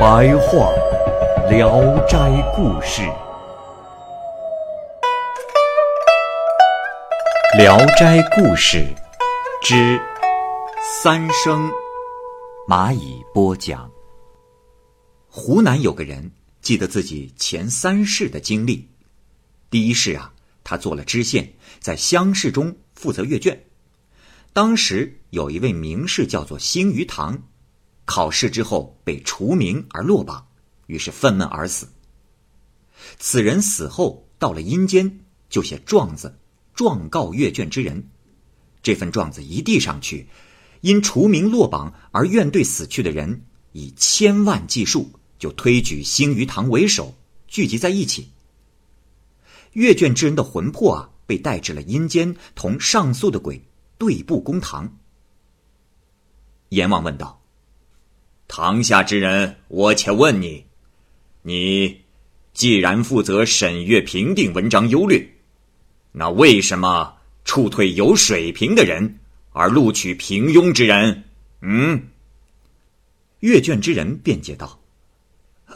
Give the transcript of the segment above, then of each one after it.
白话《聊斋故事》，《聊斋故事》之三生，蚂蚁播讲。湖南有个人记得自己前三世的经历。第一世啊，他做了知县，在乡试中负责阅卷。当时有一位名士叫做星鱼堂，考试之后被除名而落榜，于是愤懑而死。此人死后到了阴间，就写状子状告阅卷之人。这份状子一递上去，因除名落榜而怨怼死去的人以千万计数，就推举星鱼堂为首，聚集在一起。阅卷之人的魂魄啊，被带至了阴间，同上诉的鬼。对簿公堂。阎王问道：“堂下之人，我且问你，你既然负责审阅评定文章优劣，那为什么处退有水平的人，而录取平庸之人？”嗯。阅卷之人辩解道：“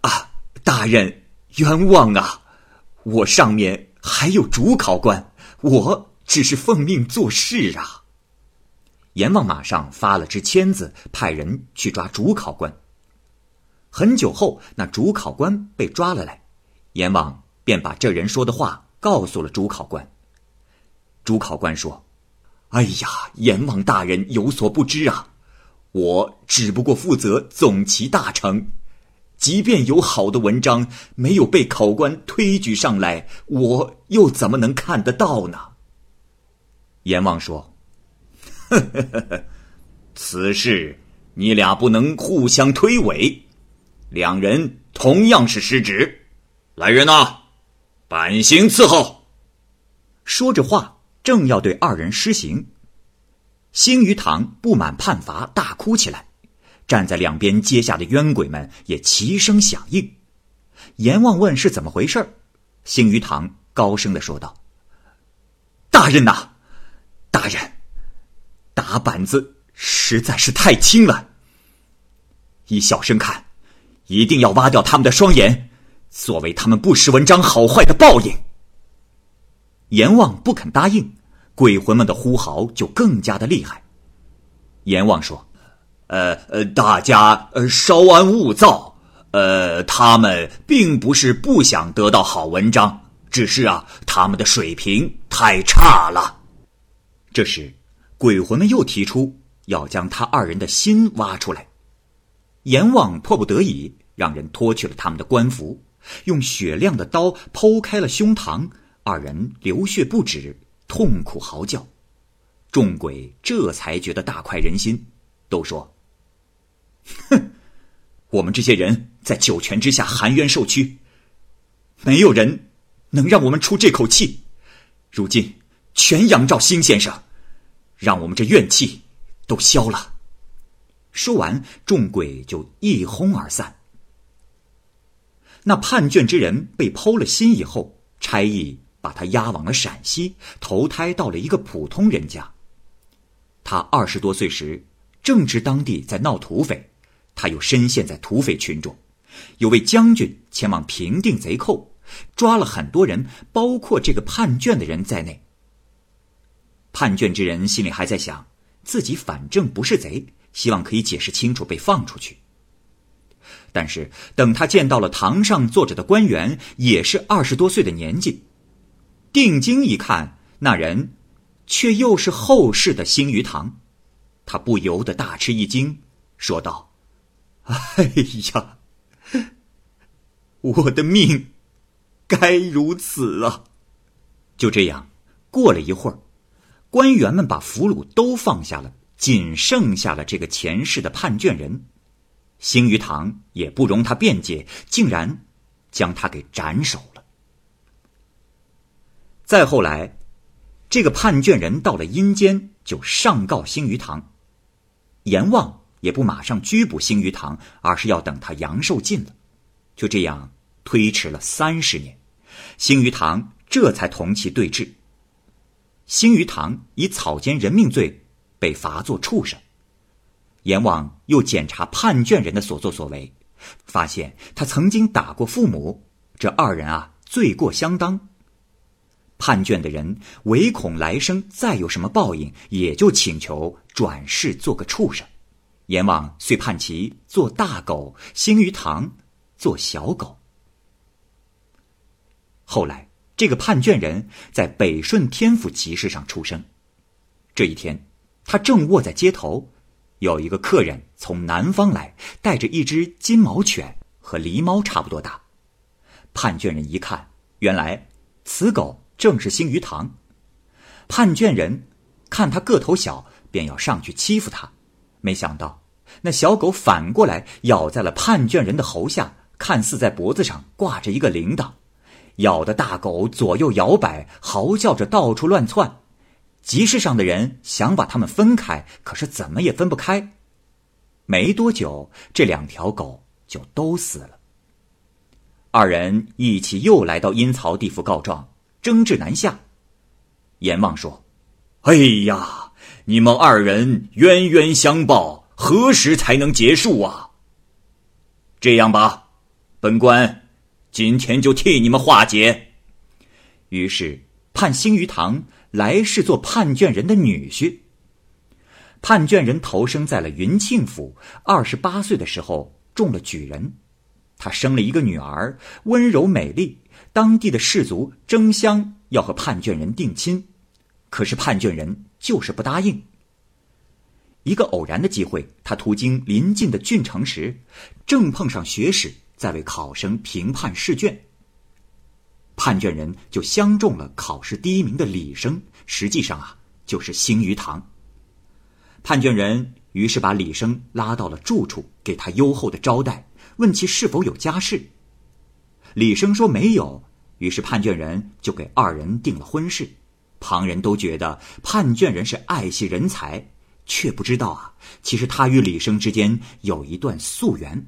啊，大人冤枉啊！我上面还有主考官，我只是奉命做事啊。”阎王马上发了支签子，派人去抓主考官。很久后，那主考官被抓了来，阎王便把这人说的话告诉了主考官。主考官说：“哎呀，阎王大人有所不知啊，我只不过负责总其大成，即便有好的文章没有被考官推举上来，我又怎么能看得到呢？”阎王说。呵呵呵呵，此事你俩不能互相推诿，两人同样是失职。来人呐，板刑伺候。说着话，正要对二人施行，星鱼堂不满判罚，大哭起来。站在两边阶下的冤鬼们也齐声响应。阎王问是怎么回事星鱼堂高声的说道：“大人呐，大人。”打板子实在是太轻了。依小生看，一定要挖掉他们的双眼，作为他们不识文章好坏的报应。阎王不肯答应，鬼魂们的呼嚎就更加的厉害。阎王说：“呃呃，大家呃稍安勿躁，呃，他们并不是不想得到好文章，只是啊，他们的水平太差了。”这时。鬼魂们又提出要将他二人的心挖出来，阎王迫不得已，让人脱去了他们的官服，用雪亮的刀剖开了胸膛，二人流血不止，痛苦嚎叫。众鬼这才觉得大快人心，都说：“哼，我们这些人在九泉之下含冤受屈，没有人能让我们出这口气，如今全仰仗辛先生。”让我们这怨气都消了。说完，众鬼就一哄而散。那叛卷之人被剖了心以后，差役把他押往了陕西，投胎到了一个普通人家。他二十多岁时，正值当地在闹土匪，他又深陷在土匪群中。有位将军前往平定贼寇，抓了很多人，包括这个叛卷的人在内。叛卷之人心里还在想，自己反正不是贼，希望可以解释清楚被放出去。但是等他见到了堂上坐着的官员，也是二十多岁的年纪，定睛一看，那人却又是后世的星鱼堂，他不由得大吃一惊，说道：“哎呀，我的命该如此啊！”就这样，过了一会儿。官员们把俘虏都放下了，仅剩下了这个前世的判卷人。星鱼堂也不容他辩解，竟然将他给斩首了。再后来，这个判卷人到了阴间，就上告星鱼堂。阎王也不马上拘捕星鱼堂，而是要等他阳寿尽了。就这样推迟了三十年，星鱼堂这才同其对峙。星鱼堂以草菅人命罪被罚作畜生。阎王又检查判卷人的所作所为，发现他曾经打过父母，这二人啊罪过相当。判卷的人唯恐来生再有什么报应，也就请求转世做个畜生。阎王遂判其做大狗，星于堂做小狗。后来，这个判卷人在北顺天府集市上出生。这一天，他正卧在街头。有一个客人从南方来，带着一只金毛犬，和狸猫差不多大。判卷人一看，原来此狗正是星鱼堂。判卷人看他个头小，便要上去欺负他，没想到那小狗反过来咬在了判卷人的喉下，看似在脖子上挂着一个铃铛，咬的大狗左右摇摆，嚎叫着到处乱窜。集市上的人想把他们分开，可是怎么也分不开。没多久，这两条狗就都死了。二人一起又来到阴曹地府告状，争执难下。阎王说：“哎呀，你们二人冤冤相报，何时才能结束啊？这样吧，本官今天就替你们化解。”于是判星鱼堂。来世做判卷人的女婿。判卷人投生在了云庆府，二十八岁的时候中了举人，他生了一个女儿，温柔美丽。当地的士族争相要和判卷人定亲，可是判卷人就是不答应。一个偶然的机会，他途经临近的郡城时，正碰上学史在为考生评判试卷。判卷人就相中了考试第一名的李生，实际上啊就是星鱼堂。判卷人于是把李生拉到了住处，给他优厚的招待，问其是否有家室。李生说没有，于是判卷人就给二人定了婚事。旁人都觉得判卷人是爱惜人才，却不知道啊，其实他与李生之间有一段夙缘。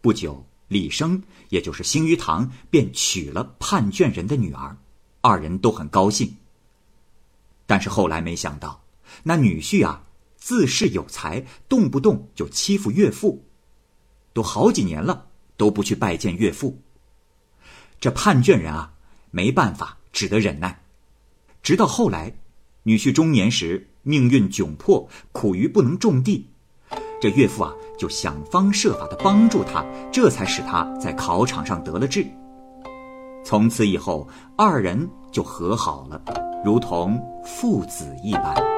不久。李生，也就是星鱼堂，便娶了判卷人的女儿，二人都很高兴。但是后来没想到，那女婿啊，自恃有才，动不动就欺负岳父，都好几年了，都不去拜见岳父。这判卷人啊，没办法，只得忍耐。直到后来，女婿中年时，命运窘迫，苦于不能种地。这岳父啊，就想方设法的帮助他，这才使他在考场上得了志。从此以后，二人就和好了，如同父子一般。